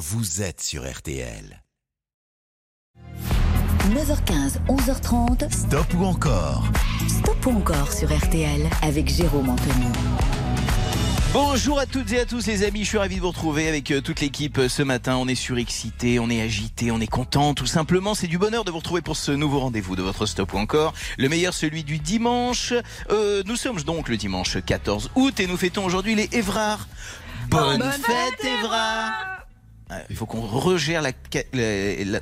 vous êtes sur RTL. 9h15, 11h30. Stop ou encore? Stop ou encore sur RTL avec Jérôme Anthony. Bonjour à toutes et à tous les amis, je suis ravi de vous retrouver avec euh, toute l'équipe euh, ce matin. On est surexcité, on est agité, on est content, tout simplement. C'est du bonheur de vous retrouver pour ce nouveau rendez-vous de votre stop ou encore. Le meilleur, celui du dimanche. Euh, nous sommes donc le dimanche 14 août et nous fêtons aujourd'hui les Évrards. Bonne, fête euh, il faut qu'on regère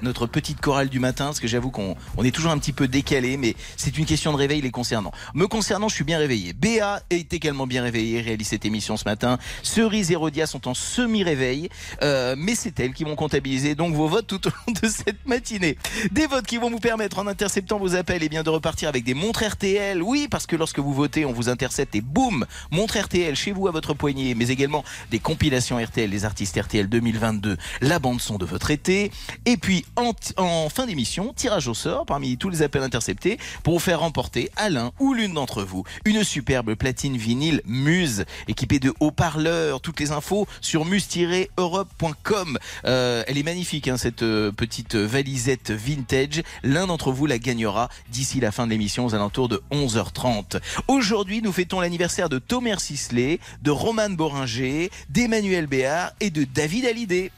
notre petite chorale du matin, parce que j'avoue qu'on on est toujours un petit peu décalé, mais c'est une question de réveil les concernant. Me concernant, je suis bien réveillé. Béa est également bien réveillée, réalise cette émission ce matin. Cerise et Rodia sont en semi-réveil, euh, mais c'est elles qui vont comptabiliser donc vos votes tout au long de cette matinée. Des votes qui vont vous permettre, en interceptant vos appels, et bien de repartir avec des montres RTL. Oui, parce que lorsque vous votez, on vous intercepte et boum, montre RTL chez vous à votre poignet, mais également des compilations RTL, les artistes RTL 2022, la bande son de votre été, et puis en, fin d'émission, tirage au sort parmi tous les appels interceptés pour vous faire remporter à l'un ou l'une d'entre vous une superbe platine vinyle Muse équipée de haut-parleurs. Toutes les infos sur muse-europe.com. Euh, elle est magnifique hein, cette euh, petite valisette vintage. L'un d'entre vous la gagnera d'ici la fin de l'émission aux alentours de 11h30. Aujourd'hui, nous fêtons l'anniversaire de Thomas Sisley, de Romane Boringer, d'Emmanuel Béard et de David Hallyday.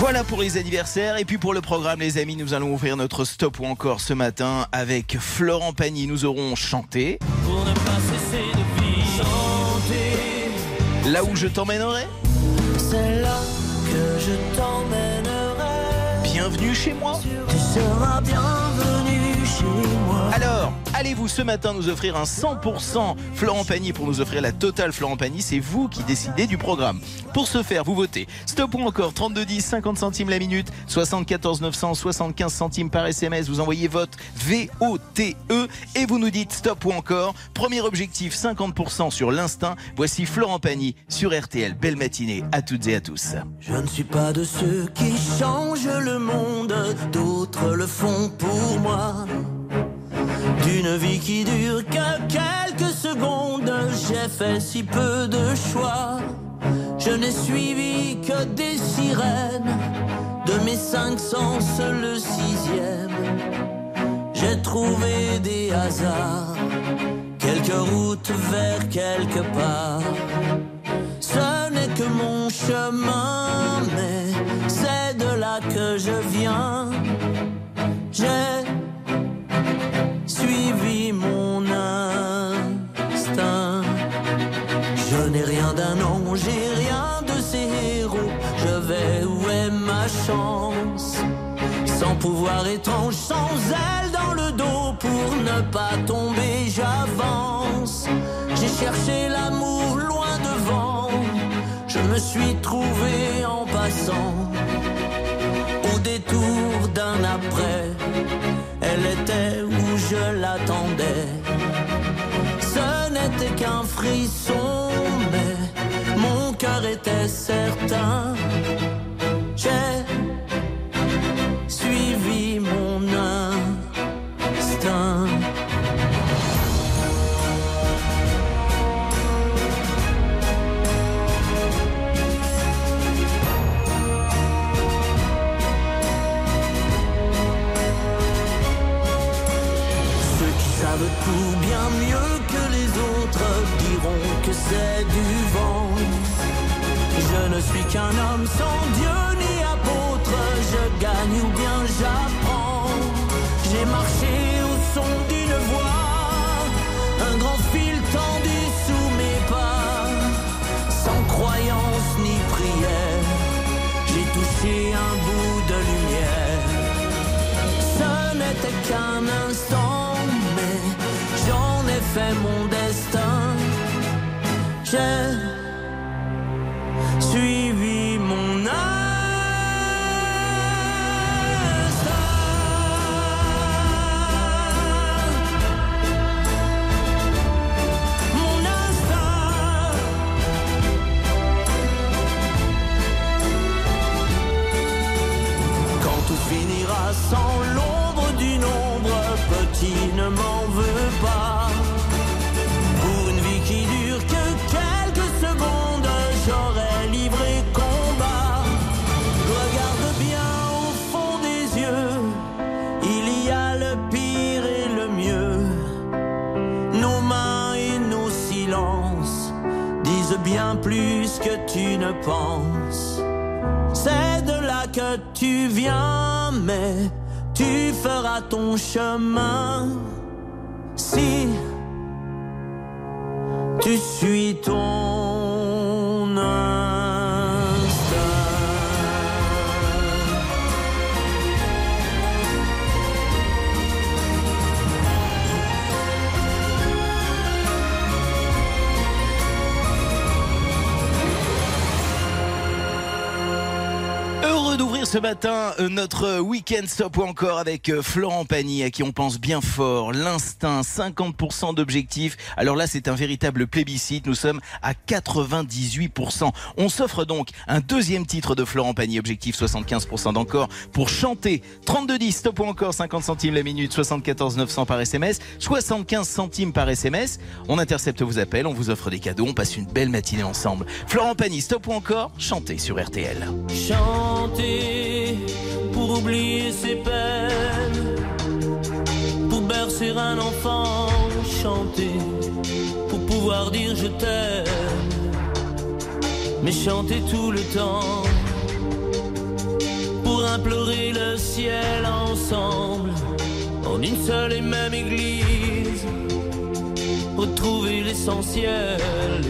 Voilà pour les anniversaires. Et puis pour le programme, les amis, nous allons ouvrir notre stop ou encore ce matin avec Florent Pagny. Nous aurons chanté. Là où je t'emmènerai. C'est là que je t'emmènerai. Bienvenue chez moi. Tu seras allez-vous ce matin nous offrir un 100% Florent Pagny pour nous offrir la totale Florent Pagny? C'est vous qui décidez du programme. Pour ce faire, vous votez stop ou encore 3210 50 centimes la minute, 74 900 75 centimes par SMS. Vous envoyez vote V-O-T-E et vous nous dites stop ou encore. Premier objectif 50% sur l'instinct. Voici Florent Pagny sur RTL. Belle matinée à toutes et à tous. Je ne suis pas de ceux qui changent le monde, d'autres le font pour moi. D'une vie qui dure que quelques secondes, j'ai fait si peu de choix. Je n'ai suivi que des sirènes, de mes cinq sens le sixième. J'ai trouvé des hasards, quelques routes vers quelque part. Ce n'est que mon chemin, mais c'est de là que je viens. J'ai suivi mon instinct. Je n'ai rien d'un ange, j'ai rien de ces héros. Je vais où est ma chance? Sans pouvoir étrange, sans aile dans le dos pour ne pas tomber, j'avance. J'ai cherché l'amour loin devant. Je me suis trouvé en passant au détour d'un après. Elle était où je l'attendais. Ce n'était qu'un frisson, mais mon cœur était certain. Tout bien mieux que les autres diront que c'est du vent. Je ne suis qu'un homme sans Dieu ni apôtre, je gagne ou bien j'apprends. J'ai marché au son d'une voix, un grand fil tendu sous mes pas, sans croyance ni prière. J'ai touché un bout de lumière. Ce n'était qu'un mon destin. J'ai suivi plus que tu ne penses. C'est de là que tu viens, mais tu feras ton chemin si tu suis ton d'ouvrir ce matin euh, notre week-end stop ou encore avec euh, Florent Pagny à qui on pense bien fort. L'instinct, 50% d'objectifs. Alors là, c'est un véritable plébiscite. Nous sommes à 98%. On s'offre donc un deuxième titre de Florent Pagny, objectif 75% d'encore pour chanter. 3210 stop ou encore 50 centimes la minute, 74 900 par SMS, 75 centimes par SMS. On intercepte vos appels, on vous offre des cadeaux, on passe une belle matinée ensemble. Florent Pagny, stop ou encore, chantez sur RTL. Chanter pour oublier ses peines, pour bercer un enfant, chanter pour pouvoir dire je t'aime, mais chanter tout le temps pour implorer le ciel ensemble en une seule et même église, retrouver l'essentiel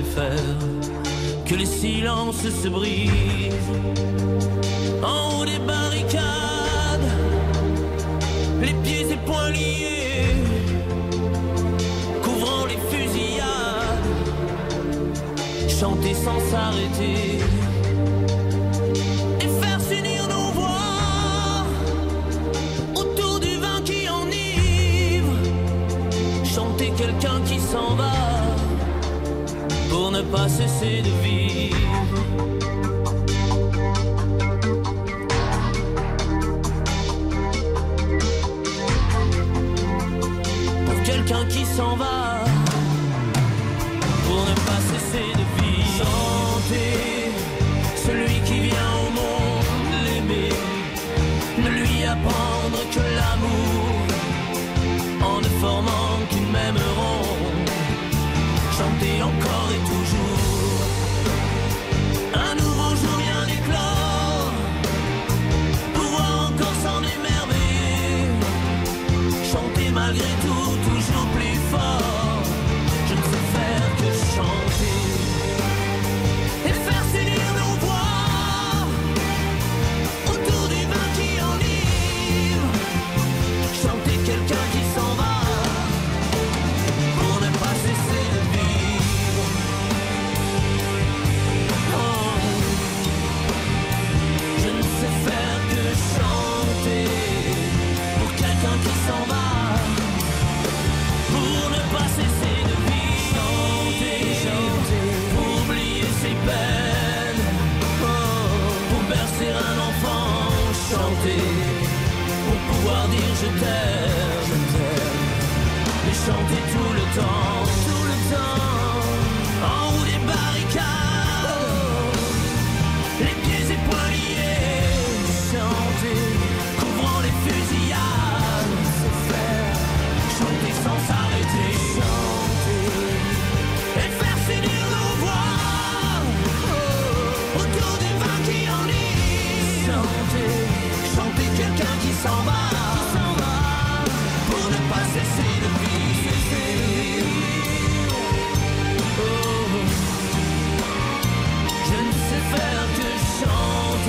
et faire que les silences se brisent en haut des barricades, les pieds et poings liés, couvrant les fusillades, chanter sans s'arrêter. Et faire s'unir nos voix autour du vin qui enivre, chanter quelqu'un qui s'en va pour ne pas cesser de vivre. Qui s'en va, pour ne pas cesser de vivre. Chanter celui qui vient au monde l'aimer, ne lui apprendre que l'amour, en ne formant qu'une même ronde. Chanter encore et toujours. Pour pouvoir dire je t'aime,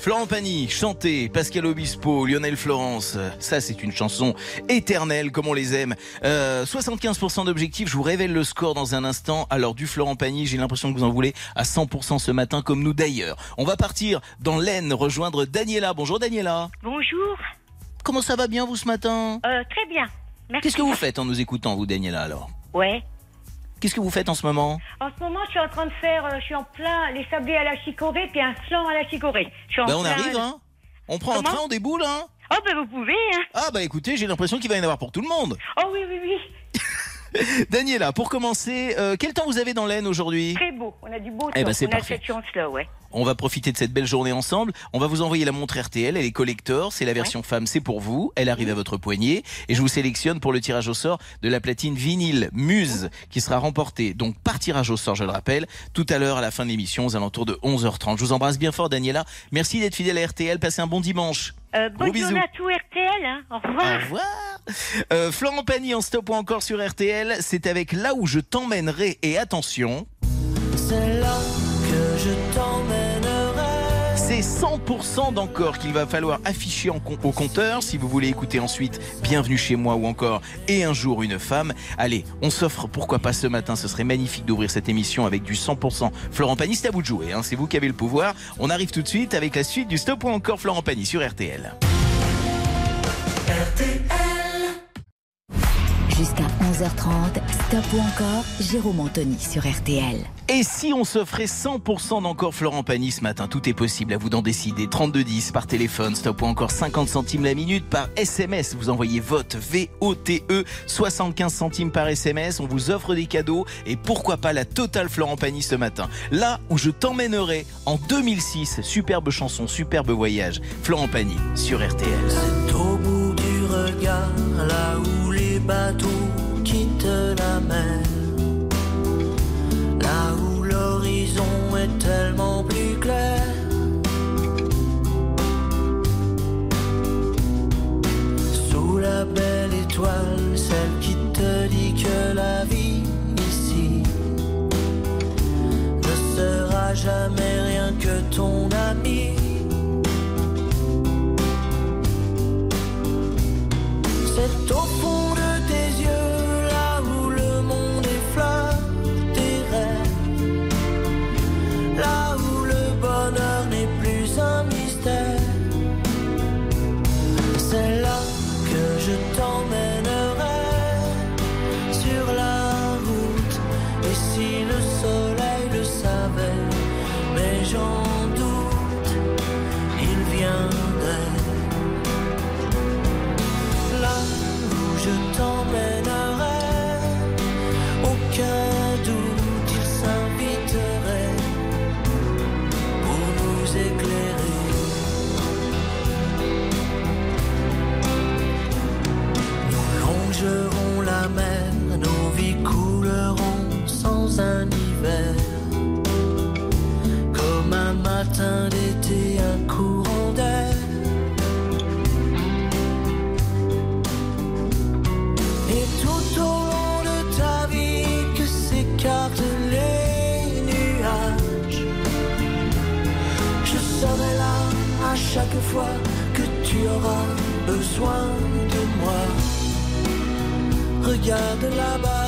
Florent Pagny, chanté, Pascal Obispo, Lionel Florence. Ça, c'est une chanson éternelle, comme on les aime. Euh, 75% d'objectifs, je vous révèle le score dans un instant. Alors, du Florent Pagny, j'ai l'impression que vous en voulez à 100% ce matin, comme nous d'ailleurs. On va partir dans l'Aisne, rejoindre Daniela. Bonjour Daniela. Bonjour. Comment ça va bien, vous, ce matin? Euh, très bien. Merci. Qu'est-ce que vous faites en nous écoutant, vous, Daniela, alors? Ouais. Qu'est-ce que vous faites en ce moment? En ce moment, je suis en train de faire, euh, je suis en plein les sablés à la chicorée puis un flan à la chicorée. Je suis en Ben, on plein- arrive, hein On prend un Comment? train, on déboule, hein Oh, ben vous pouvez, hein. Ah, bah écoutez, j'ai l'impression qu'il va y en avoir pour tout le monde. Oh oui, oui, oui. Daniela, pour commencer, euh, quel temps vous avez dans l'Aisne aujourd'hui? Très beau. On a du beau temps. Eh ben, c'est on a cette chance-là, ouais. On va profiter de cette belle journée ensemble. On va vous envoyer la montre RTL. Elle est collector. C'est la version femme. C'est pour vous. Elle arrive à votre poignet. Et je vous sélectionne pour le tirage au sort de la platine vinyle Muse qui sera remportée donc par tirage au sort, je le rappelle, tout à l'heure à la fin de l'émission aux alentours de 11h30. Je vous embrasse bien fort, Daniela. Merci d'être fidèle à RTL. Passez un bon dimanche. Euh, Gros bonne bisous. journée à tout RTL. Hein. Au revoir. Au revoir. Euh, Florent Pagny en stop ou encore sur RTL. C'est avec là où je t'emmènerai. Et attention, C'est là 100% d'encore qu'il va falloir afficher au compteur si vous voulez écouter ensuite Bienvenue chez moi ou encore Et un jour une femme. Allez, on s'offre pourquoi pas ce matin, ce serait magnifique d'ouvrir cette émission avec du 100% Florent Pagny, c'est à vous de jouer, hein, c'est vous qui avez le pouvoir. On arrive tout de suite avec la suite du Stop ou encore Florent Pagny sur RTL. Jusqu'à 11h30, Stop ou encore, Jérôme Anthony sur RTL. Et si on s'offrait 100% d'encore Florent Pagny ce matin, tout est possible, à vous d'en décider. 3210 par téléphone, stop ou encore 50 centimes la minute par SMS. Vous envoyez vote V-O-T-E, 75 centimes par SMS. On vous offre des cadeaux et pourquoi pas la totale Florent Pagny ce matin. Là où je t'emmènerai en 2006. Superbe chanson, superbe voyage. Florent Pagny sur RTL. C'est au bout du regard, là où les bateaux quittent la mer. Là où l'horizon est tellement plus clair. Sous la belle étoile, celle qui te dit que la vie ici ne sera jamais rien que ton ami. C'est au que tu auras besoin de moi. Regarde là-bas,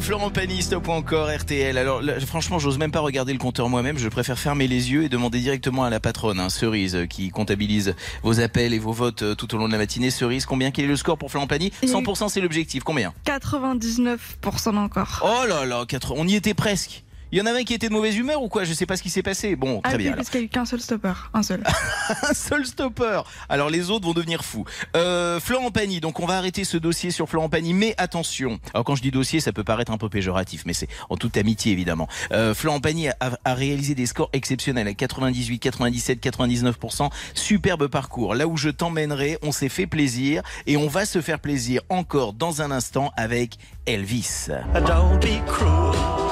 Florent Pagny, stop ou encore RTL. Alors là, franchement, j'ose même pas regarder le compteur moi-même. Je préfère fermer les yeux et demander directement à la patronne, hein, Cerise, qui comptabilise vos appels et vos votes euh, tout au long de la matinée. Cerise, combien? Quel est le score pour Florent Pagny 100% c'est l'objectif. Combien? 99% encore. Oh là là, 4... on y était presque. Il y en avait un qui était de mauvaise humeur ou quoi? Je sais pas ce qui s'est passé. Bon, très ah, bien. Oui, parce qu'il n'y a eu qu'un seul stopper. Un seul. un seul stopper. Alors les autres vont devenir fous. Euh, Florent Pagny, donc on va arrêter ce dossier sur Florent Pagny, mais attention. Alors quand je dis dossier, ça peut paraître un peu péjoratif, mais c'est en toute amitié évidemment. Euh, Florent Pagny a, a, réalisé des scores exceptionnels à 98, 97, 99%. Superbe parcours. Là où je t'emmènerai, on s'est fait plaisir et on va se faire plaisir encore dans un instant avec Elvis. Don't be cruel.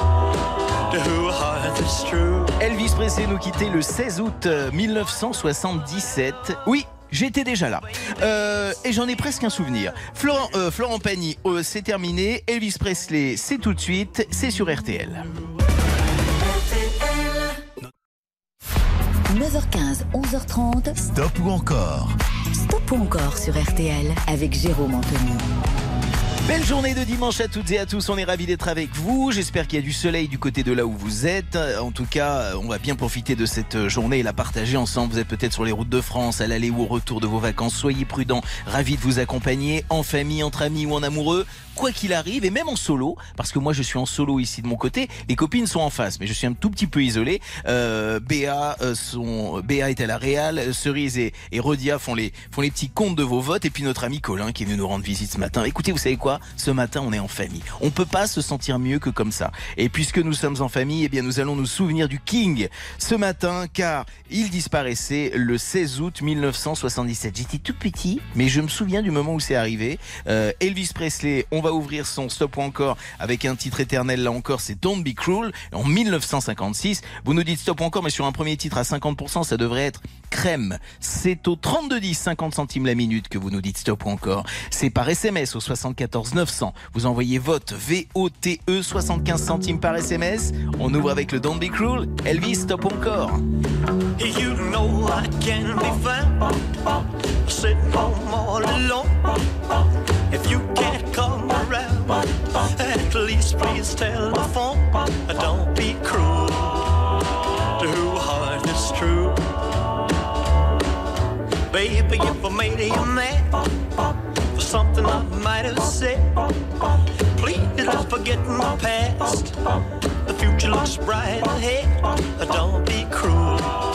Elvis Presley nous quittait le 16 août 1977. Oui, J'étais déjà là. Euh, et j'en ai presque un souvenir. Florent, euh, Florent Pagny, euh, c'est terminé. Elvis Presley, c'est tout de suite. C'est sur RTL. 9h15, 11h30. Stop ou encore? Stop ou encore sur RTL avec Jérôme Anthony. Belle journée de dimanche à toutes et à tous. On est ravis d'être avec vous. J'espère qu'il y a du soleil du côté de là où vous êtes. En tout cas, on va bien profiter de cette journée et la partager ensemble. Vous êtes peut-être sur les routes de France, à l'aller ou au retour de vos vacances. Soyez prudents. Ravis de vous accompagner en famille, entre amis ou en amoureux. Quoi qu'il arrive, et même en solo, parce que moi je suis en solo ici de mon côté, les copines sont en face, mais je suis un tout petit peu isolé. Euh, Béa, euh, son, Béa est à la Réal, Cerise et, et Rodia font les, font les petits comptes de vos votes, et puis notre ami Colin qui est venu nous rendre visite ce matin. Écoutez, vous savez quoi? Ce matin, on est en famille. On peut pas se sentir mieux que comme ça. Et puisque nous sommes en famille, eh bien nous allons nous souvenir du King ce matin, car il disparaissait le 16 août 1977. J'étais tout petit, mais je me souviens du moment où c'est arrivé. Euh, Elvis Presley, on va ouvrir son stop ou encore avec un titre éternel là encore, c'est Don't Be Cruel en 1956. Vous nous dites stop ou encore, mais sur un premier titre à 50%, ça devrait être crème. C'est au 32 50 centimes la minute que vous nous dites stop ou encore. C'est par SMS au 74 900. Vous envoyez vote VOTE 75 centimes par SMS. On ouvre avec le Don't Be Cruel. Elvis, stop encore. If you come at least please tell the phone. Don't be cruel to who heart is true. Baby, if I made you mad for something I might have said, please don't forget my past. The future looks bright ahead. Don't be cruel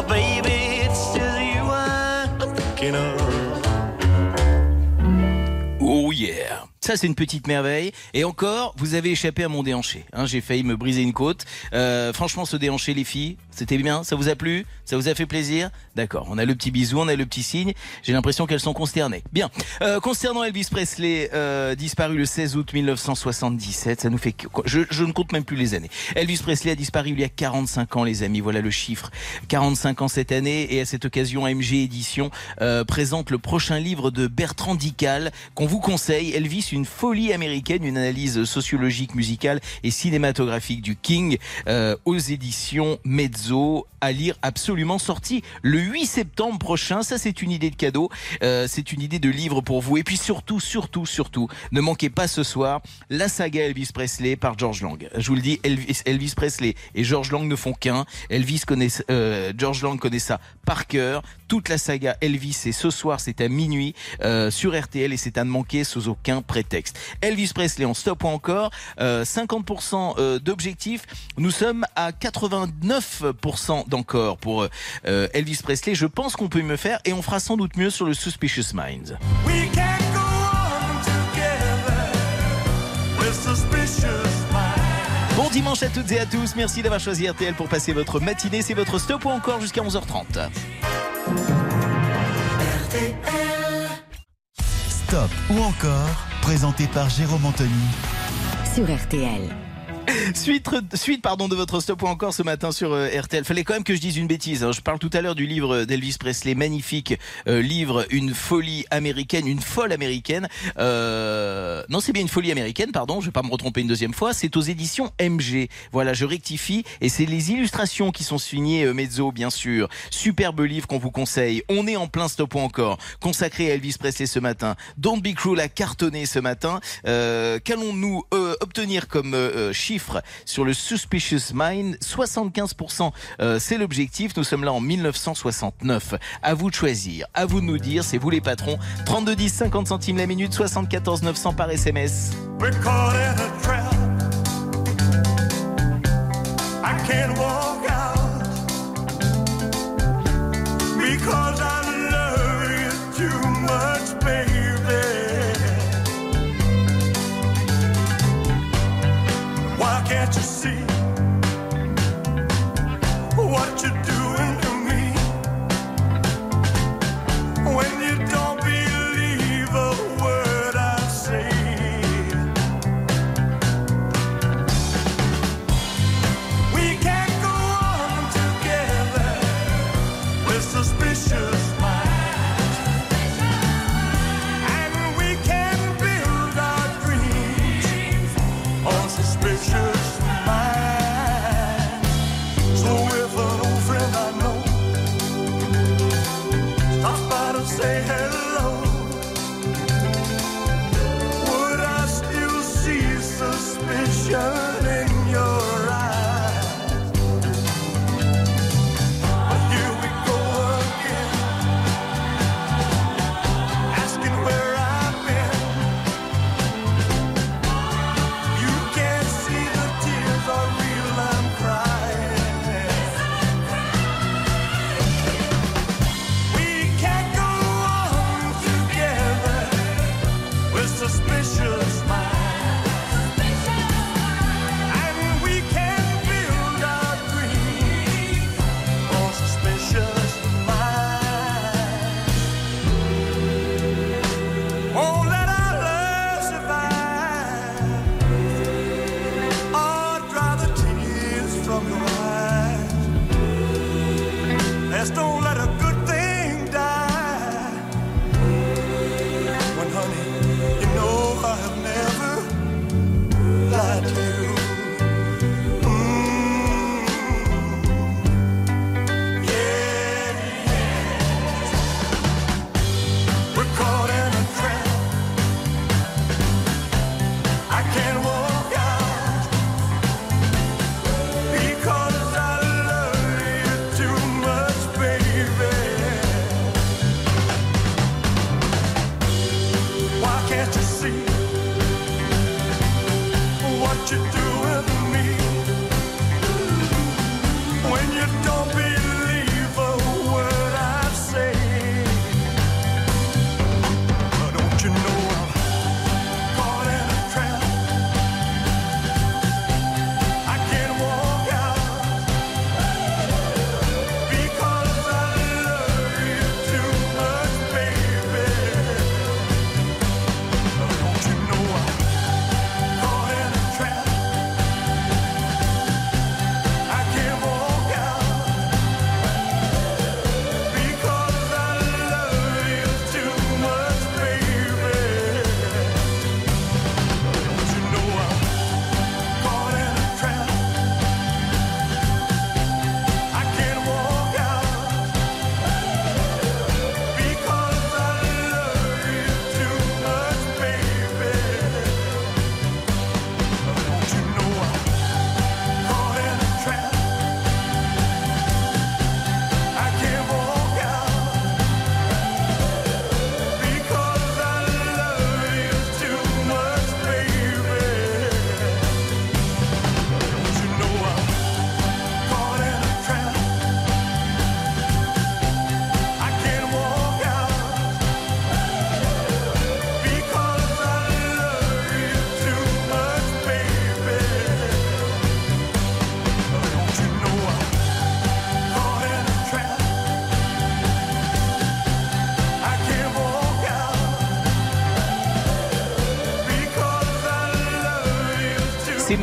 Oh, baby, it's just you I'm thinking of. Ça c'est une petite merveille. Et encore, vous avez échappé à mon déhanché. Hein, J'ai failli me briser une côte. Euh, franchement, ce déhanché, les filles, c'était bien. Ça vous a plu? Ça vous a fait plaisir? D'accord. On a le petit bisou, on a le petit signe. J'ai l'impression qu'elles sont consternées. Bien. Euh, concernant Elvis Presley, euh, disparu le 16 août 1977, ça nous fait. Je, ne compte même plus les années. Elvis Presley a disparu il y a 45 ans, les amis. Voilà le chiffre. 45 ans cette année. Et à cette occasion, AMG Édition présente le prochain livre de Bertrand Dical qu'on vous conseille. Elvis, une folie américaine, une analyse sociologique, musicale et cinématographique du King euh, aux éditions Mezzo à lire absolument sorti le 8 septembre prochain. Ça, c'est une idée de cadeau. Euh, c'est une idée de livre pour vous. Et puis surtout, surtout, surtout, ne manquez pas ce soir la saga Elvis Presley par George Lang. Je vous le dis, Elvis, Elvis Presley et George Lang ne font qu'un. Elvis connaît, euh, George Lang connaît ça par cœur. Toute la saga Elvis, et ce soir, c'est à minuit euh, sur RTL et c'est à ne manquer sous aucun prétexte. Elvis Presley en stop ou encore euh, 50% euh, d'objectifs. Nous sommes à 89% d'encore pour euh, Elvis Presley. Je pense qu'on peut mieux faire et on fera sans doute mieux sur le Suspicious Minds. We can go on together with suspicious. Bon dimanche à toutes et à tous. Merci d'avoir choisi RTL pour passer votre matinée. C'est votre stop ou encore jusqu'à 11h30. Stop ou encore, présenté par Jérôme Anthony sur RTL. Suite, suite pardon, de votre stop ou encore ce matin sur euh, RTL. Fallait quand même que je dise une bêtise. hein. Je parle tout à l'heure du livre d'Elvis Presley, magnifique euh, livre, une folie américaine, une folle américaine. Euh, non, c'est bien une folie américaine, pardon. Je vais pas me retromper une deuxième fois. C'est aux éditions MG. Voilà, je rectifie. Et c'est les illustrations qui sont signées euh, Mezzo, bien sûr. Superbe livre qu'on vous conseille. On est en plein stop ou encore, consacré à Elvis Presley ce matin. Don't Be Cruel a cartonné ce matin. Euh, Qu'allons-nous obtenir comme euh, sur le Suspicious Mind 75%, euh, c'est l'objectif. Nous sommes là en 1969. À vous de choisir, à vous de nous dire, c'est vous les patrons. 32 10 50 centimes la minute, 74 900 par SMS. Can't you see what you're doing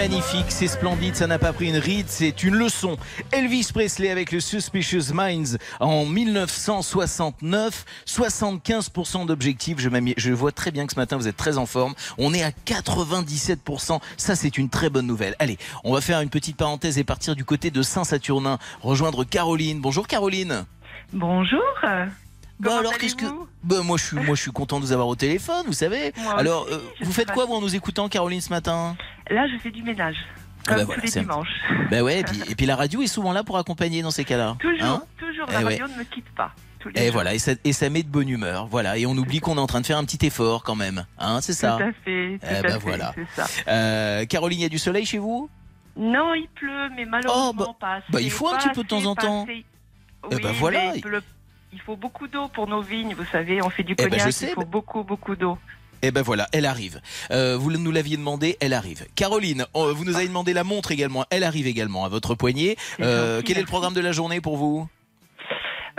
magnifique, c'est splendide, ça n'a pas pris une ride, c'est une leçon. Elvis Presley avec le Suspicious Minds en 1969, 75% d'objectifs. Je, je vois très bien que ce matin vous êtes très en forme. On est à 97%. Ça, c'est une très bonne nouvelle. Allez, on va faire une petite parenthèse et partir du côté de Saint-Saturnin, rejoindre Caroline. Bonjour Caroline. Bonjour. Bah Comment alors qu'est-ce que bah, moi je suis moi je suis content de vous avoir au téléphone, vous savez. Moi alors aussi, euh, vous faites quoi vous en nous écoutant Caroline ce matin? Là, je fais du ménage. Ah Comme bah tous voilà, les dimanches. Bah ouais, et puis, et puis la radio est souvent là pour accompagner dans ces cas-là. Toujours, Hein? Toujours. Eh La ouais. radio ne me quitte pas. Tous et jours. voilà, et ça, et ça met de bonne humeur. Voilà, et on oublie qu'on est en train de faire un petit effort quand même. Hein, c'est ça? Tout à fait. Tout Eh à ben fait, ça. Euh, Caroline, il y a du soleil chez vous? Non, il pleut, mais malheureusement Oh, bah- pas assez. bah, il faut un petit peu de temps en temps. assez. Eh Oui, ben voilà. il pleut- Il faut beaucoup d'eau pour nos vignes, vous savez. On fait du ben, je cognac, il faut mais- beaucoup, beaucoup d'eau. Eh ben voilà, elle arrive. Euh, vous nous l'aviez demandé, elle arrive. Caroline, vous nous avez demandé la montre également. Elle arrive également à votre poignet. Euh, quel est le programme de la journée pour vous?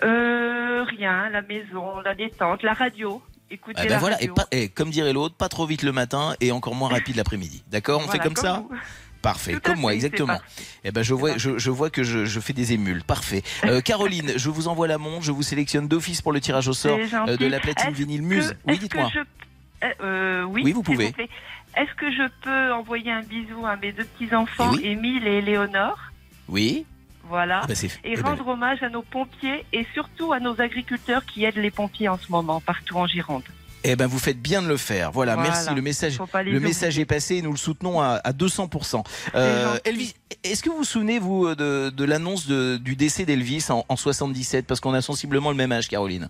Euh, rien, la maison, la détente, la radio. Écoutez Eh ben la voilà, et, radio. pas- et comme dirait l'autre, pas trop vite le matin et encore moins rapide l'après-midi. D'accord On Voilà, fait comme, ça? vous. Parfait, Tout comme moi, fait, exactement. Eh ben je vois, parfait. je, je vois que je, je fais des émules. Parfait. Euh, Caroline, je vous envoie la montre, je vous sélectionne d'office pour le tirage au sort euh, de la platine vinyle que- Muse. Oui, dites-moi. euh, oui, Oui, vous pouvez. Est-ce que je peux envoyer un bisou à mes deux petits-enfants, Eh oui. Émile et Éléonore Oui. Voilà. Ah ben, et eh ben, rendre hommage à nos pompiers et surtout à nos agriculteurs qui aident les pompiers en ce moment partout en Gironde. Eh ben, vous faites bien de le faire. Voilà, Voilà. merci. Le message, le message est passé et nous le soutenons à, à 200%. Euh. Elvis, est-ce que vous vous souvenez, vous, de, de l'annonce du décès d'Elvis en, en 77 Parce qu'on a sensiblement le même âge, Caroline.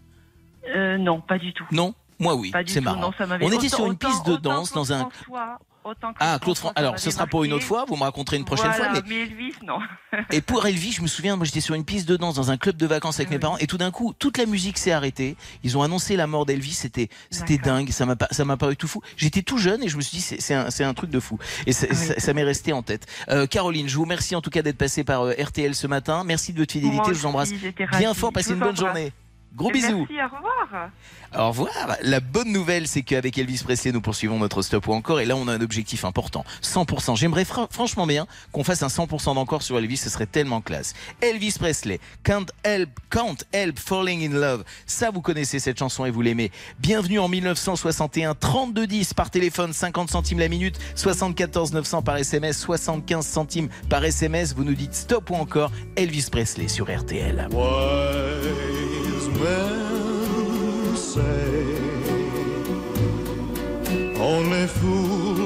Euh, non, pas du tout. Non? Moi, oui. C'est marrant. Non, ça m'avait On était sur une piste de danse dans un. François, autant Claude Ah, Claude François. Alors, ce sera pour une autre fois. Vous me raconterez une prochaine Voilà, fois. Mais mais Elvis, non. Et pour Elvis, je me souviens, moi j'étais sur une piste de danse dans un club de vacances avec mes parents et tout d'un coup, toute la musique s'est arrêtée. Ils ont annoncé la mort d'Elvis, c'était c'était dingue, ça m'a paru tout fou. J'étais tout jeune et je me suis dit c'est un, un truc de fou. Et ça, Ah oui, ça- m'est resté en tête. Euh, Caroline, je vous remercie en tout cas d'être passée par euh, RTL ce matin. Merci de votre fidélité, Moi je vous embrasse bien fort, passez une bonne journée. Gros bisous. Merci, au revoir. Au revoir. La bonne nouvelle, c'est qu'avec Elvis Presley, nous poursuivons notre stop ou encore. Et là, on a un objectif important. 100%. J'aimerais fran- franchement bien qu'on fasse un 100% d'encore sur Elvis. Ce serait tellement classe. Elvis Presley, Can't Help, Can't Help Falling in Love. Ça, vous connaissez cette chanson et vous l'aimez. Bienvenue en 1961. 3210 par téléphone, 50 centimes la minute, 74 900 par SMS, 75 centimes par SMS. Vous nous dites stop ou encore Elvis Presley sur RTL. Say. Only fools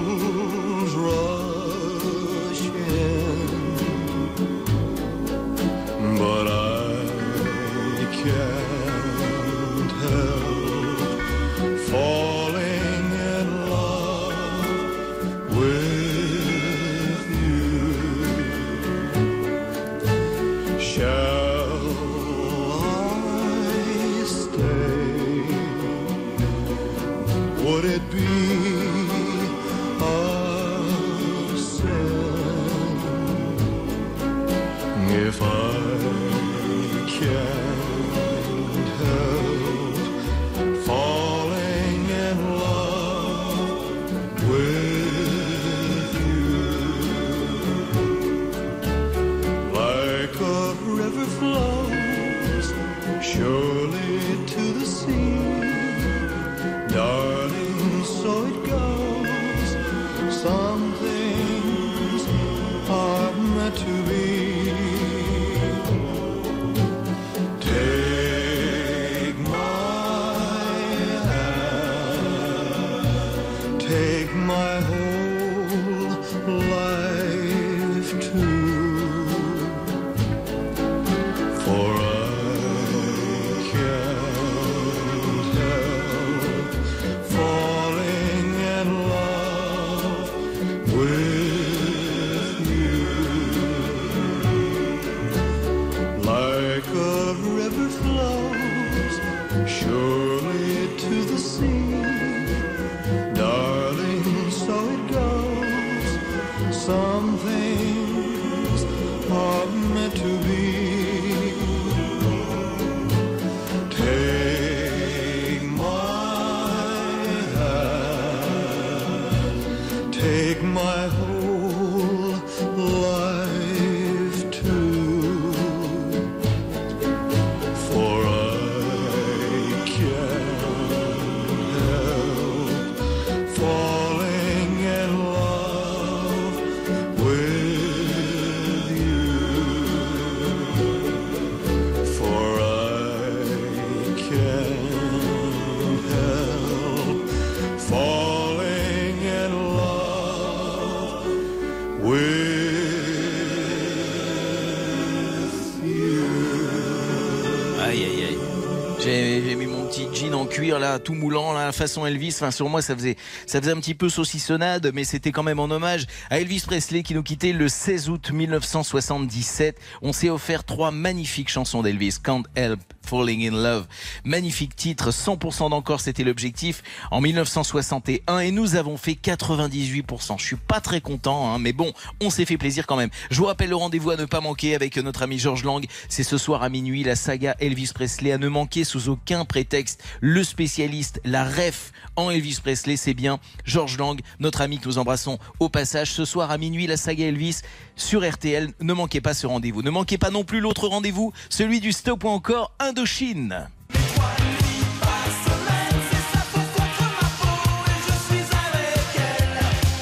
façon Elvis. Enfin sur moi ça faisait ça faisait un petit peu saucissonnade, mais c'était quand même en hommage à Elvis Presley qui nous quittait le 16 août 1977. On s'est offert trois magnifiques chansons d'Elvis. Can't Help Falling in Love, magnifique titre, 100% d'encore, c'était l'objectif en 1961 et nous avons fait 98%. Je suis pas très content, hein, mais bon, on s'est fait plaisir quand même. Je vous rappelle le rendez-vous à ne pas manquer avec notre ami Georges Lang. C'est ce soir à minuit la saga Elvis Presley à ne manquer sous aucun prétexte. Le spécialiste, la ref en Elvis Presley, c'est bien Georges Lang, notre ami que nous embrassons au passage. Ce soir à minuit la saga Elvis sur RTL. Ne manquez pas ce rendez-vous. Ne manquez pas non plus l'autre rendez-vous, celui du Stop ou encore Indochine.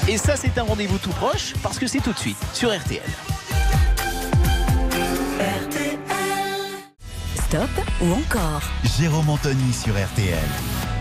Et ça, c'est un rendez-vous tout proche parce que c'est tout de suite sur RTL. Stop ou encore? Jérôme Anthony sur RTL.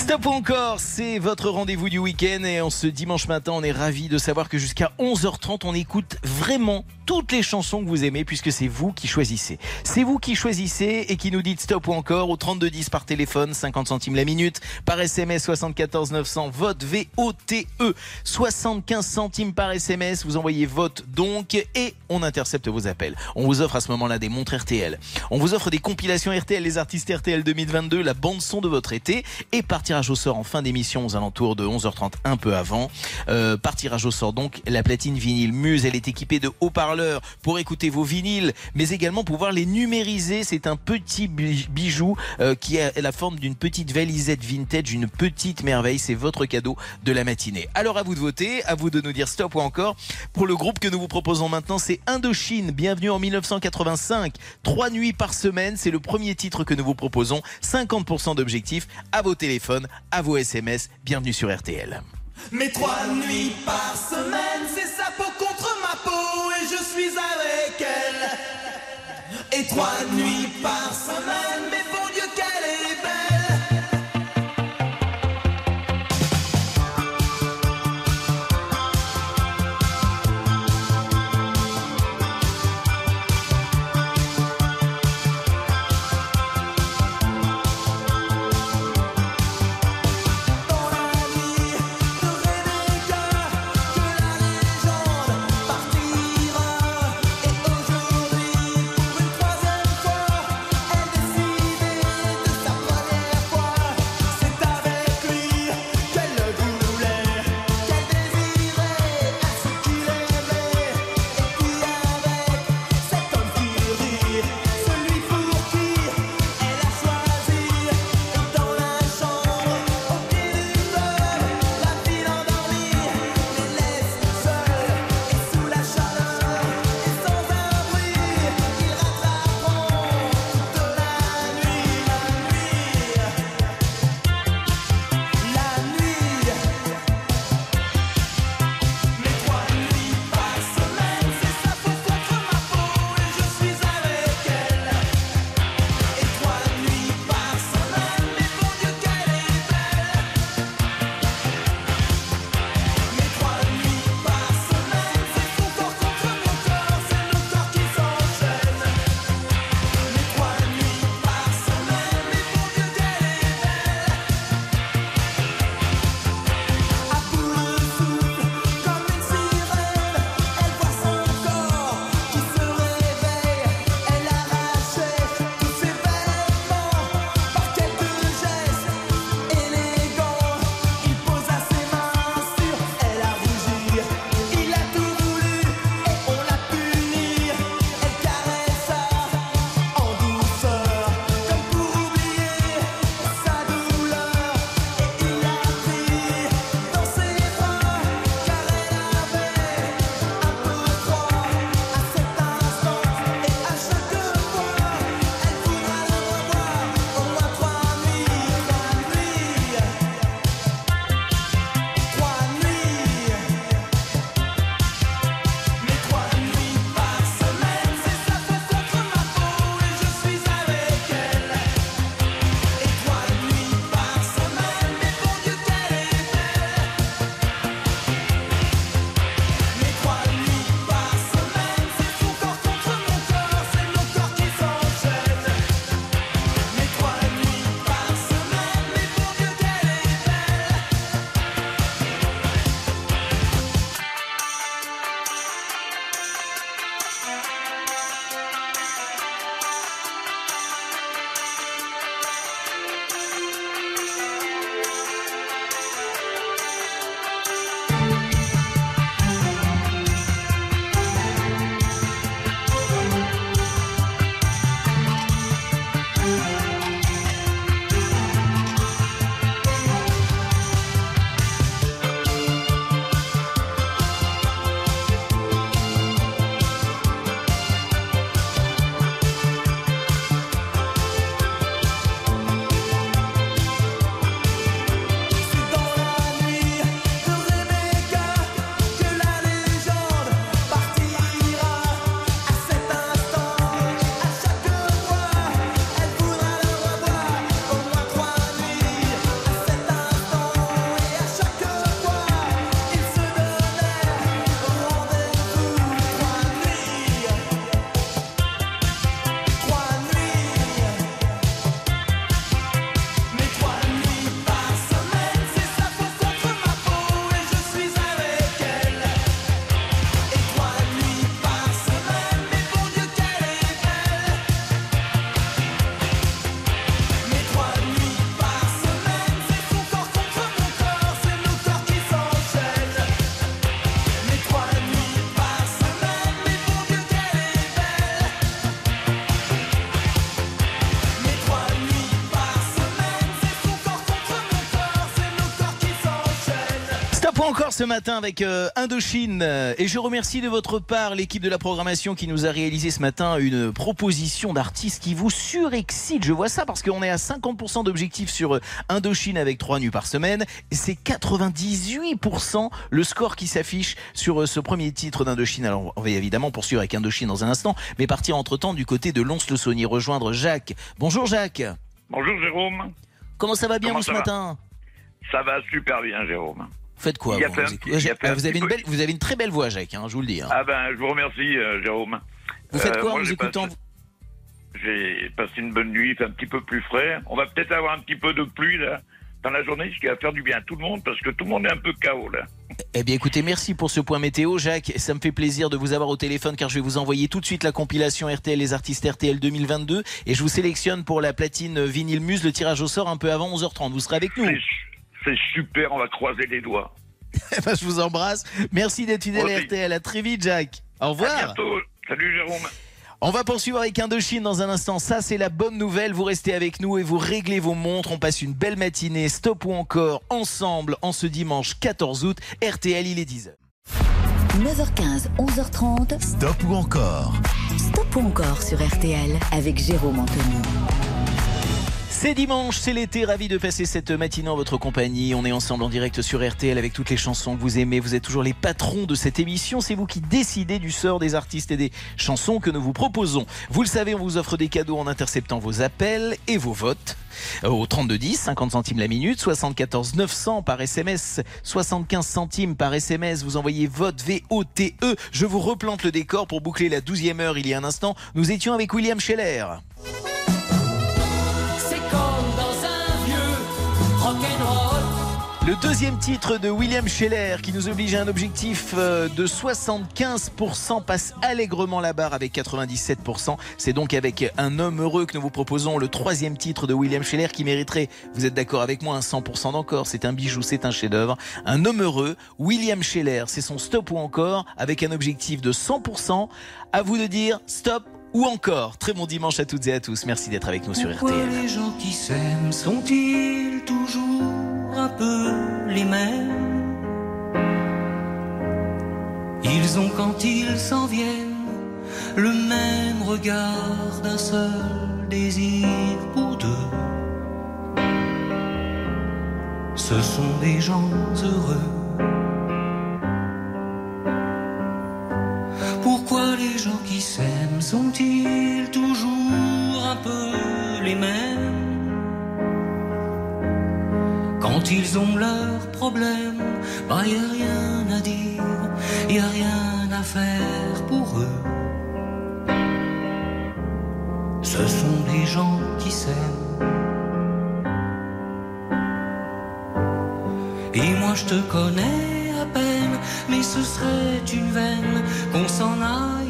Stop encore, c'est votre rendez-vous du week-end et en ce dimanche matin, on est ravis de savoir que jusqu'à 11h30, on écoute vraiment toutes les chansons que vous aimez puisque c'est vous qui choisissez. C'est vous qui choisissez et qui nous dites stop ou encore au 3210 par téléphone, 50 centimes la minute, par SMS 74 900, vote V-O-T-E, 75 centimes par SMS, vous envoyez vote donc et on intercepte vos appels. On vous offre à ce moment-là des montres RTL. On vous offre des compilations RTL, les artistes RTL 2022, la bande son de votre été et par tirage au sort en fin d'émission aux alentours de 11h30 un peu avant. Euh, par tirage au sort donc la platine vinyle Muse, elle est équipée de haut-parleurs pour écouter vos vinyles, mais également pouvoir les numériser. C'est un petit bi- bijou euh, qui a la forme d'une petite valisette vintage, une petite merveille. C'est votre cadeau de la matinée. Alors à vous de voter, à vous de nous dire stop ou encore. Pour le groupe que nous vous proposons maintenant, c'est Indochine. Bienvenue en 1985. Trois nuits par semaine, c'est le premier titre que nous vous proposons. 50% d'objectifs à vos téléphones, à vos SMS. Bienvenue sur RTL. Mais trois nuits par semaine, c'est Et trois nuits par semaine, encore ce matin avec euh, Indochine. Et je remercie de votre part l'équipe de la programmation qui nous a réalisé ce matin une proposition d'artiste qui vous surexcite. Je vois ça parce qu'on est à 50% d'objectifs sur euh, Indochine avec 3 nuits par semaine. C'est 98% le score qui s'affiche sur euh, ce premier titre d'Indochine. Alors on va évidemment poursuivre avec Indochine dans un instant, mais partir entre-temps du côté de Lons-le-Saunier, rejoindre Jacques. Bonjour Jacques. Bonjour Jérôme. Comment ça va bien Comment vous ce va matin? Ça va super bien Jérôme. Vous faites quoi vous Vous- vous, avez une peu- belle, vous avez une très belle voix Jacques, hein, je vous le dis. hein. Ah ben je vous remercie euh, Jérôme. Vous faites Euh, quoi en moi, j'ai écoutant passé- J'ai passé une bonne nuit, fait un petit peu plus frais. On va peut-être avoir un petit peu de pluie là dans la journée, ce qui va faire du bien à tout le monde parce que tout le monde est un peu KO là. Eh bien écoutez, merci pour ce point météo Jacques. Ça me fait plaisir de vous avoir au téléphone car je vais vous envoyer tout de suite la compilation RTL les artistes RTL 2022 et je vous sélectionne pour la platine vinyle Muse le tirage au sort un peu avant 11h30. Vous serez avec nous. C'est super, on va croiser les doigts. Eh ben, je vous embrasse. Merci d'être fidèle à. RTL. À très vite Jacques. Au revoir. À bientôt. Salut Jérôme. On va poursuivre avec Indochine dans un instant. Ça, c'est la bonne nouvelle. Vous restez avec nous et vous réglez vos montres. On passe une belle matinée, stop ou encore, ensemble, en ce dimanche 14 août. RTL, il est 10h. 9h15, 11h30. Stop ou encore Stop ou encore sur RTL avec Jérôme Anthony. C'est dimanche, c'est l'été, ravi de passer cette matinée en votre compagnie. On est ensemble en direct sur RTL avec toutes les chansons que vous aimez. Vous êtes toujours les patrons de cette émission. C'est vous qui décidez du sort des artistes et des chansons que nous vous proposons. Vous le savez, on vous offre des cadeaux en interceptant vos appels et vos votes. Euh, Au 3210, 50 centimes la minute, 74 900 par SMS, 75 centimes par SMS. Vous envoyez vote V-O-T-E. Je vous replante le décor pour boucler la 12e heure il y a un instant. Nous étions avec William Scheller. Comme dans un vieux rock'n'roll. Le deuxième titre de William Scheller qui nous oblige à un objectif euh, de 75% passe allègrement la barre avec 97%. C'est donc avec un homme heureux que nous vous proposons le troisième titre de William Scheller qui mériterait, vous êtes d'accord avec moi, un 100% d'encore. C'est un bijou, c'est un chef-d'œuvre. Un homme heureux, William Scheller, c'est son stop ou encore avec un objectif de 100%. À vous de dire stop ou encore. Très bon dimanche à toutes et à tous. Merci d'être avec nous sur Pourquoi RTL. les gens qui s'aiment sont-ils toujours un peu les mêmes? Ils ont quand ils s'en viennent le même regard d'un seul désir pour deux. Ce sont des gens heureux. Pourquoi les gens qui s'aiment sont-ils toujours un peu les mêmes Quand ils ont leurs problèmes, bah y a rien à dire, y a rien à faire pour eux. Ce sont des gens qui s'aiment. Et moi je te connais à peine, mais ce serait une veine qu'on s'en aille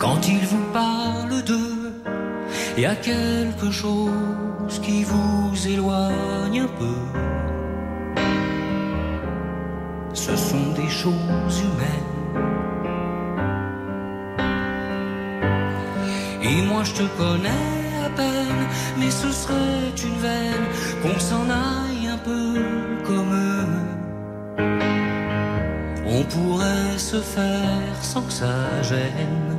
Quand ils vous parlent d'eux, il y a quelque chose qui vous éloigne un peu. Ce sont des choses humaines. Et moi je te connais à peine, mais ce serait une veine qu'on s'en aille un peu comme eux. On pourrait se faire sans que ça gêne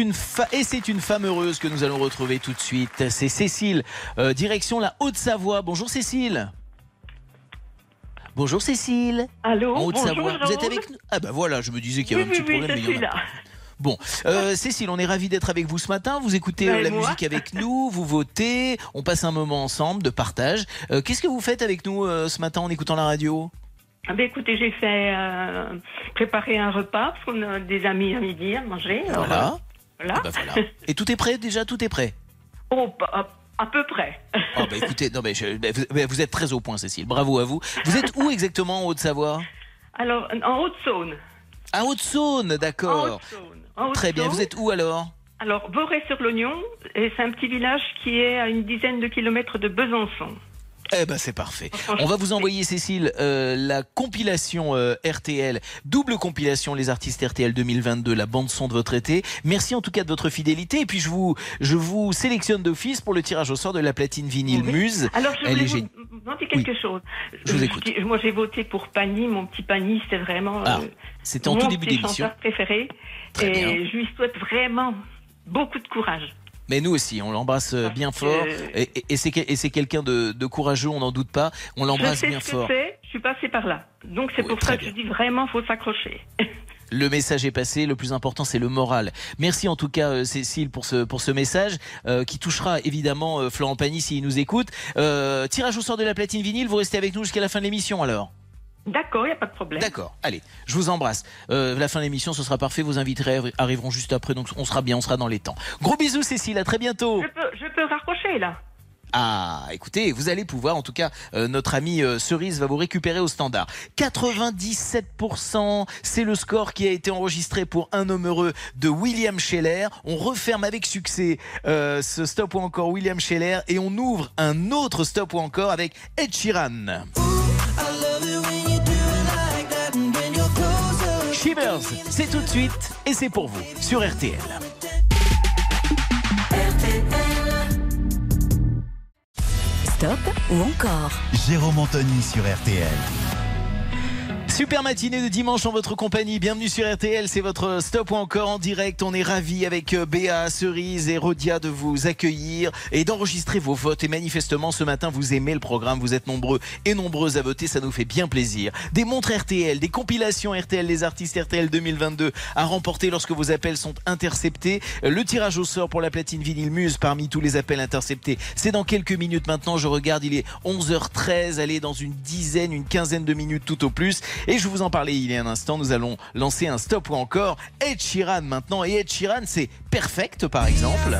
une, fa- et c'est une femme heureuse que nous allons retrouver tout de suite. C'est Cécile, euh, direction la Haute-Savoie. Bonjour Cécile. Bonjour Cécile. Allô, En Haute-Savoie. bonjour, Vous êtes avec nous? Ah bah voilà, je me disais qu'il y Oui, avait un petit oui, oui, problème. je mais il y en suis a là. Bon, euh, Cécile, on est ravis d'être avec vous ce matin. Vous écoutez Ben, euh, la moi. musique avec nous, vous votez, on passe un moment ensemble de partage. Euh, Qu'est-ce que vous faites avec nous ce matin en écoutant la radio? Ah ben, écoutez, j'ai fait préparer un repas pour nos- des amis à midi à manger. Voilà. Voilà. Ah bah voilà. Et tout est prêt déjà, tout est prêt? Oh, pas- à, peu près. Oh bah écoutez, non mais je- bah, vous, bah, vous êtes très au point, Cécile. Bravo à vous. Vous êtes où exactement en Haute-Savoie? Alors, en Haute-Saône. À Haute-Saône, En d'accord. Haute-Saône. En Très bien. Vous êtes où alors? Alors, Boré-sur-l'Oignon, et c'est un petit village qui est à une dizaine de kilomètres de Besançon. Eh ben c'est parfait. On va vous envoyer Cécile euh, la compilation euh, RTL, double compilation les artistes RTL 2022, la bande son de votre été. Merci en tout cas de votre fidélité et puis je vous je vous sélectionne d'office pour le tirage au sort de la platine vinyle Muse. Alors, je voulais vous demander quelque chose. Je vous Euh, écoute. Moi, j'ai voté pour Pani. Mon petit Pani, c'est vraiment Ah, euh, c'était en mon tout début petit d'émission. chanteur préféré. Très et bien. je lui souhaite vraiment beaucoup de courage. Mais nous aussi, on l'embrasse euh, bien fort et, et- et c'est quelqu'un de, de courageux, on n'en doute pas. On l'embrasse bien fort. je suis passée par là. Donc c'est Oui, pour ça que je dis vraiment, faut s'accrocher. Le message est passé. Le plus important, c'est le moral. Merci en tout cas, euh, Cécile, pour ce pour ce message euh, qui touchera évidemment euh, Florent Pagny s'il nous écoute. Euh, tirage au sort de la platine vinyle. Vous restez avec nous jusqu'à la fin de l'émission alors. D'accord, il n'y a pas de problème. D'accord. Allez, je vous embrasse. Euh, la fin de l'émission, ce sera parfait. Vos invités arri- arriveront juste après, donc on sera bien, on sera dans les temps. Gros bisous, Cécile. À très bientôt. Je peux, je peux raccrocher là. Ah, écoutez, vous allez pouvoir, en tout cas, euh, notre ami euh, Cerise va vous récupérer au standard. 97%, c'est le score qui a été enregistré pour Un homme heureux de William Scheller. On referme avec succès euh, ce stop ou encore William Scheller et on ouvre un autre stop ou encore avec Ed Sheeran. Shivers, c'est tout de suite et c'est pour vous sur RTL. Stop ou encore Jérôme Anthony sur RTL. Super matinée de dimanche en votre compagnie. Bienvenue sur RTL. C'est votre stop ou encore en direct. On est ravis avec euh, Béa, Cerise et Rodia de vous accueillir et d'enregistrer vos votes. Et manifestement, ce matin, vous aimez le programme. Vous êtes nombreux et nombreuses à voter. Ça nous fait bien plaisir. Des montres RTL, des compilations RTL, les artistes RTL 2022 à remporter lorsque vos appels sont interceptés. Euh, Le tirage au sort pour la platine vinyle Muse parmi tous les appels interceptés. C'est dans quelques minutes maintenant. Je regarde, il est 11h13. Allez, dans une dizaine, une quinzaine de minutes tout au plus. Et je vous en parlais il y a un instant, nous allons lancer un stop ou encore Ed Sheeran maintenant. Et Ed Sheeran, c'est Perfect par exemple.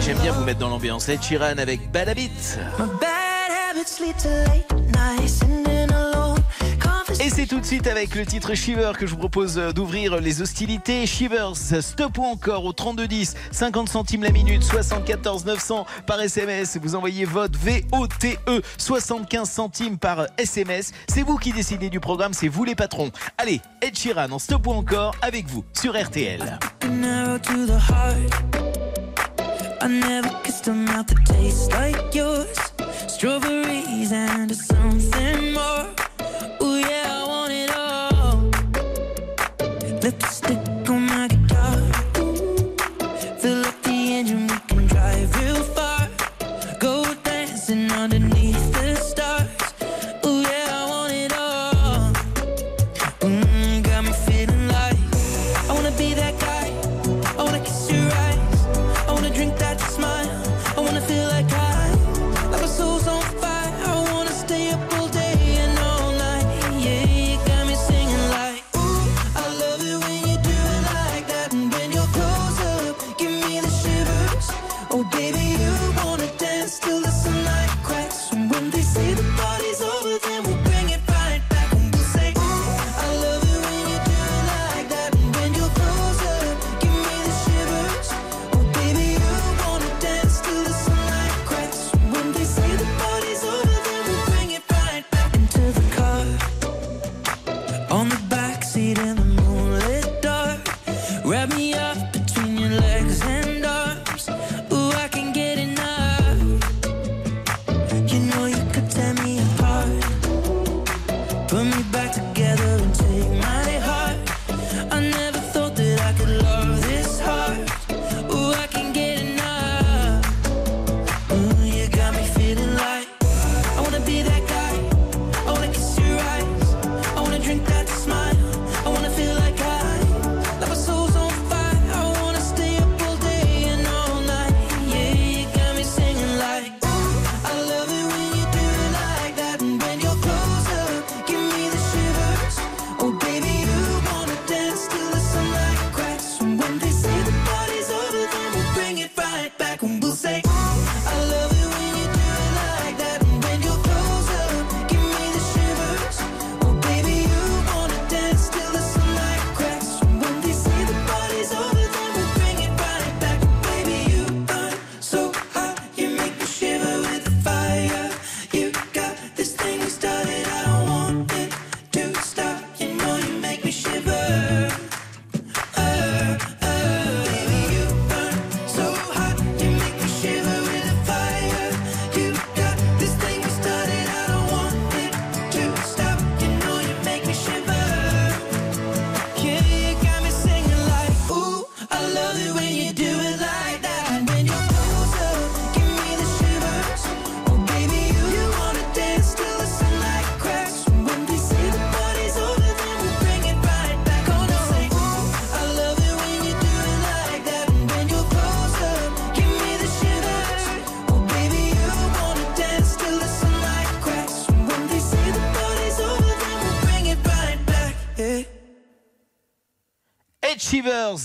J'aime bien vous mettre dans l'ambiance. Ed Sheeran avec Bad Habit. Et c'est tout de suite avec le titre Shiver que je vous propose euh, d'ouvrir les hostilités. Shivers, stop ou encore au 3210, 50 centimes la minute, 74 900 par SMS. Vous envoyez vote VOTE, 75 centimes par SMS. C'est vous qui décidez du programme, c'est vous les patrons. Allez, Ed Sheeran en stop ou encore avec vous sur RTL.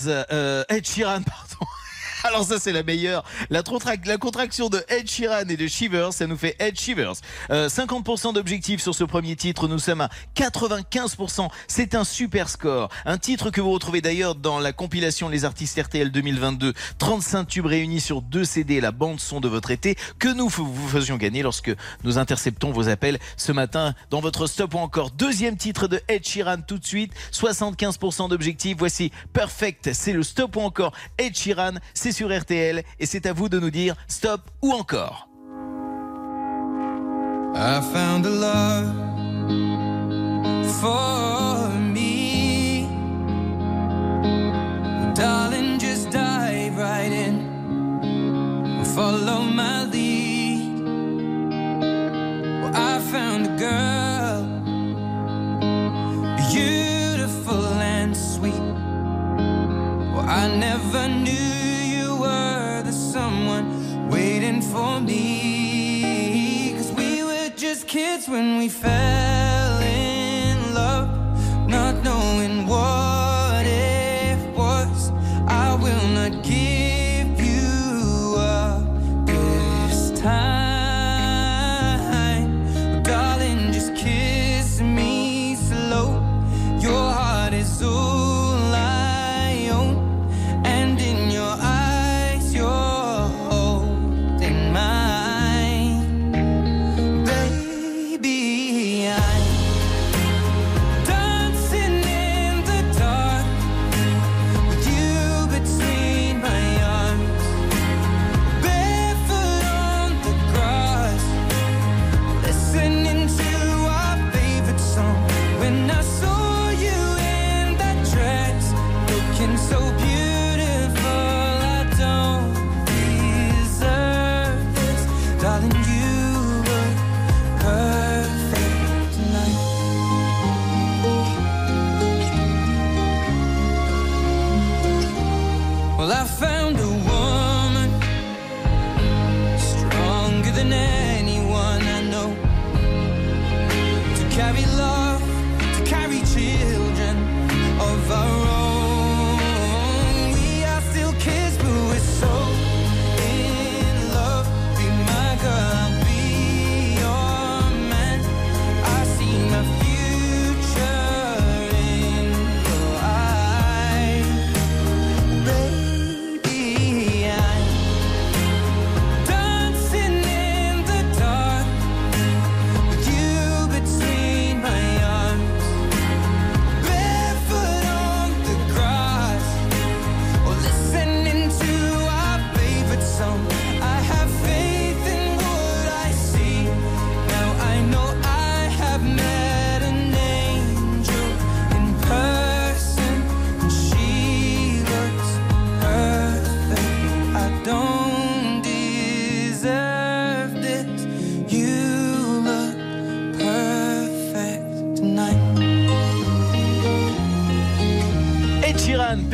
Ed Sheeran. Alors ça c'est la meilleure. La, contra- la contraction de Ed Sheeran et de Shivers, ça nous fait Ed Shivers. Euh, 50% d'objectifs sur ce premier titre, nous sommes à 95%. C'est un super score. Un titre que vous retrouvez d'ailleurs dans la compilation Les Artistes RTL 2022. 35 tubes réunis sur deux CD, la bande son de votre été, que nous vous faisions gagner lorsque nous interceptons vos appels ce matin dans votre stop ou encore deuxième titre de Ed Sheeran tout de suite. 75% d'objectifs. Voici Perfect. C'est le stop ou encore Ed Sheeran. Sur RTL et c'est à vous de nous dire stop ou encore. I found a love for me. Darling, just dive right in. Follow my lead. Well, I found a girl, beautiful and sweet. Well, I never knew were the someone waiting for me. Cause we were just kids when we fell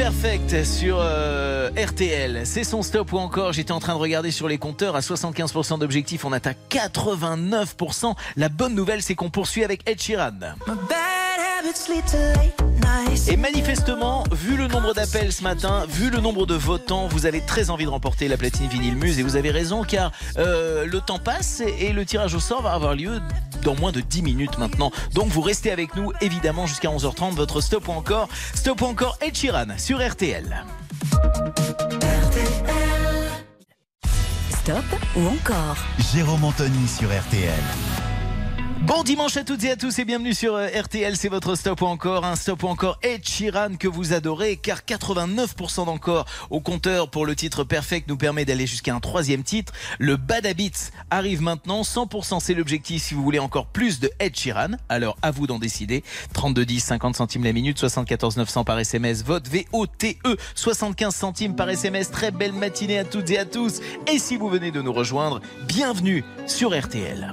perfect sur euh, RTL. C'est son stop ou encore. J'étais en train de regarder sur les compteurs à 75% d'objectifs. On atteint 89%. La bonne nouvelle, c'est qu'on poursuit avec Ed Sheeran. Et manifestement, vu le nombre d'appels ce matin, vu le nombre de votants, vous avez très envie de remporter la platine vinyle Muse. Et vous avez raison, car euh, le temps passe et le tirage au sort va avoir lieu dans moins de 10 minutes maintenant. Donc vous restez avec nous, évidemment, jusqu'à 11h30. Votre stop ou encore, stop ou encore Ed Sheeran sur RTL. Stop ou encore Jérôme Anthony sur RTL. Bon dimanche à toutes et à tous et bienvenue sur euh, RTL, c'est votre stop ou encore, un stop ou encore Ed Sheeran que vous adorez car 89% d'encore au compteur pour le titre Perfect nous permet d'aller jusqu'à un troisième titre. Le Bad Habits arrive maintenant, 100% c'est l'objectif si vous voulez encore plus de Ed Sheeran, alors à vous d'en décider. 32 10, 50 centimes la minute, 74 900 par SMS, vote VOTE, 75 centimes par SMS, très belle matinée à toutes et à tous et si vous venez de nous rejoindre, bienvenue sur RTL.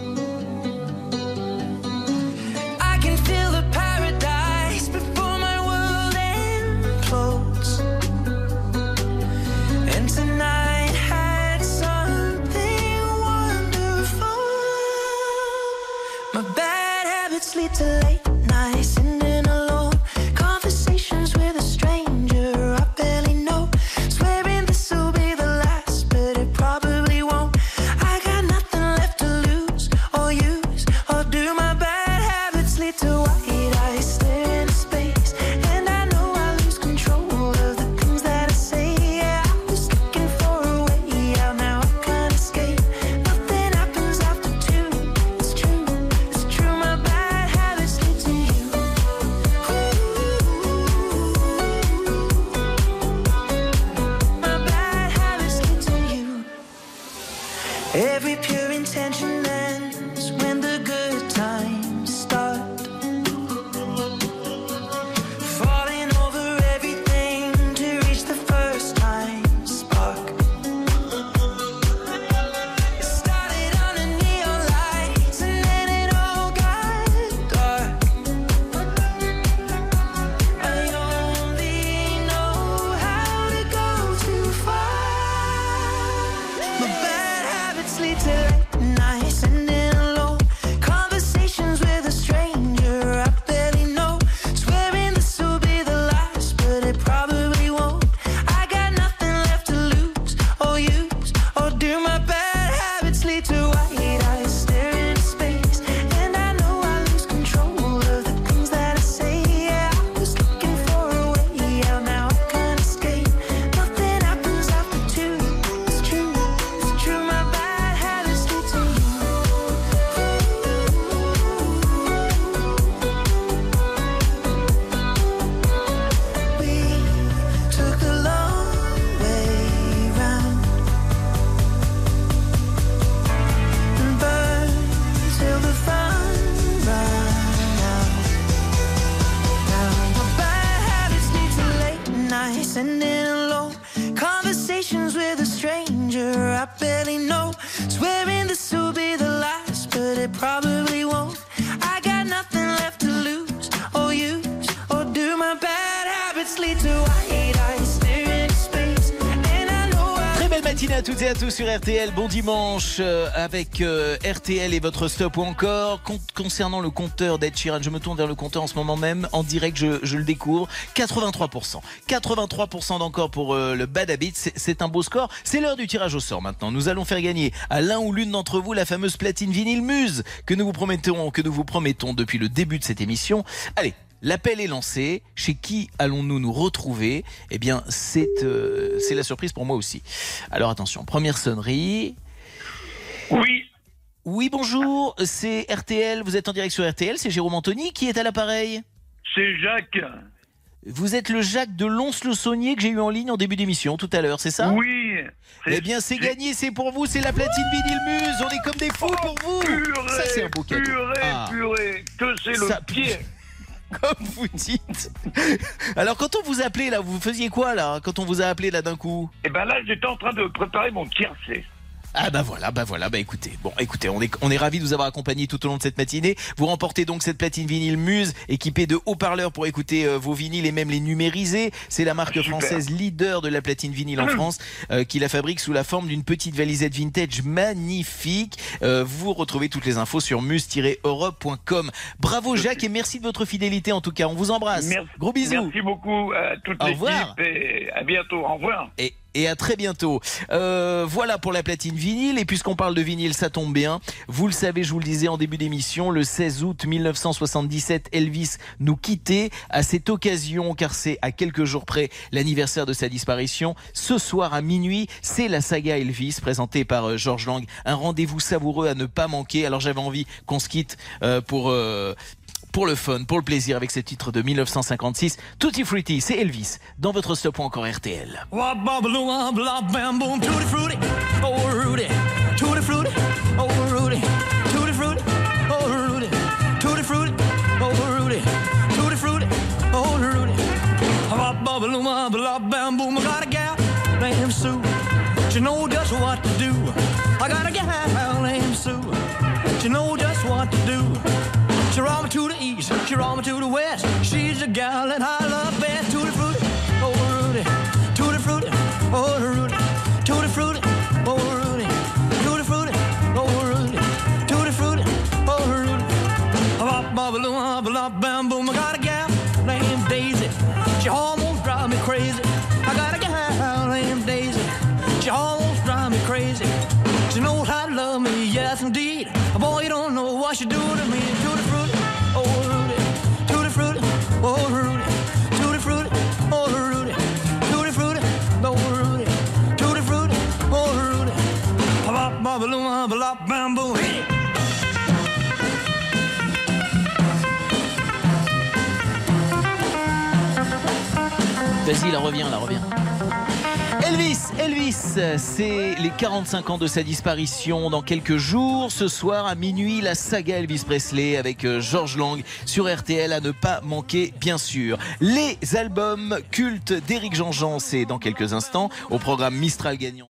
sending à toutes et à tous sur RTL. Bon dimanche euh, avec euh, RTL et votre stop ou encore. Con- concernant le compteur d'Ed Sheeran, je me tourne vers le compteur en ce moment même. En direct, je, je le découvre. 83%. 83% d'encore pour euh, le Bad Habit. C'est un beau score. C'est l'heure du tirage au sort maintenant. Nous allons faire gagner à l'un ou l'une d'entre vous la fameuse platine vinyle Muse que nous vous promettons, que nous vous promettons depuis le début de cette émission. Allez. L'appel est lancé. Chez qui allons-nous nous retrouver? Eh bien, c'est euh, c'est la surprise pour moi aussi. Alors attention, première sonnerie. Oui. Oui, bonjour, c'est RTL, vous êtes en direct sur RTL, c'est Jérôme Anthony qui est à l'appareil. C'est Jacques. Vous êtes le Jacques de Lons-le-Saunier que j'ai eu en ligne en début d'émission tout à l'heure, c'est ça? Oui. Eh bien, c'est gagné, c'est pour vous, c'est la platine vinyle Muse, on est comme des fous pour vous Ça, c'est un beau cadeau. Purée, Ah. purée, que c'est le Ça- pied. Comme vous dites. Alors, quand on vous appelait là, vous faisiez quoi là, quand on vous a appelé là d'un coup? Et ben là, j'étais en train de préparer mon tiercé. Ah bah voilà, bah voilà, bah écoutez, bon écoutez, on est, on est ravis de vous avoir accompagné tout au long de cette matinée. Vous remportez donc cette platine vinyle Muse équipée de haut-parleurs pour écouter euh, vos vinyles et même les numériser. C'est la marque super. française leader de la platine vinyle en France euh, qui la fabrique sous la forme d'une petite valisette vintage magnifique. Euh, vous retrouvez toutes les infos sur muse-europe.com. Bravo Jacques et merci de votre fidélité en tout cas. On vous embrasse. Merci. Gros bisous. Merci beaucoup à toute Au l'équipe revoir. et à bientôt. Au revoir. Et et à très bientôt. Euh, voilà pour la platine vinyle. Et puisqu'on parle de vinyle, ça tombe bien. Vous le savez, je vous le disais en début d'émission, le 16 août 1977, Elvis nous quittait. À cette occasion, car c'est à quelques jours près l'anniversaire de sa disparition, ce soir à minuit, c'est la saga Elvis présentée par euh, George Lang. Un rendez-vous savoureux à ne pas manquer. Alors j'avais envie qu'on se quitte euh, pour... pour le fun, pour le plaisir, avec ce titre de 1956, Tutti Frutti, c'est Elvis, dans votre stop encore RTL. Oh oh oh know just what to do. I Sue, know just what to do. She roll me to the east, she roll me to the west. She's the gal that I love best. Tutti frutti, oh Rudy, tutti frutti, oh Rudy, tutti frutti, oh Rudy, tutti frutti, oh Rudy, tutti frutti, oh Rudy. Bop bop bop bop bam boom. I got a gal named Daisy. She almost drive me crazy. I got a gal named Daisy. She almost drive me crazy. She knows how to love me, yes indeed. Boy, you don't know what she do to me. Vas-y, la revient, la revient. Elvis, Elvis, c'est les 45 ans de sa disparition dans quelques jours. Ce soir à minuit, la saga Elvis Presley avec euh, George Lang sur RTL à ne pas manquer, bien sûr. Les albums cultes d'Éric Jean-Jean, c'est dans quelques instants au programme Mistral gagnant.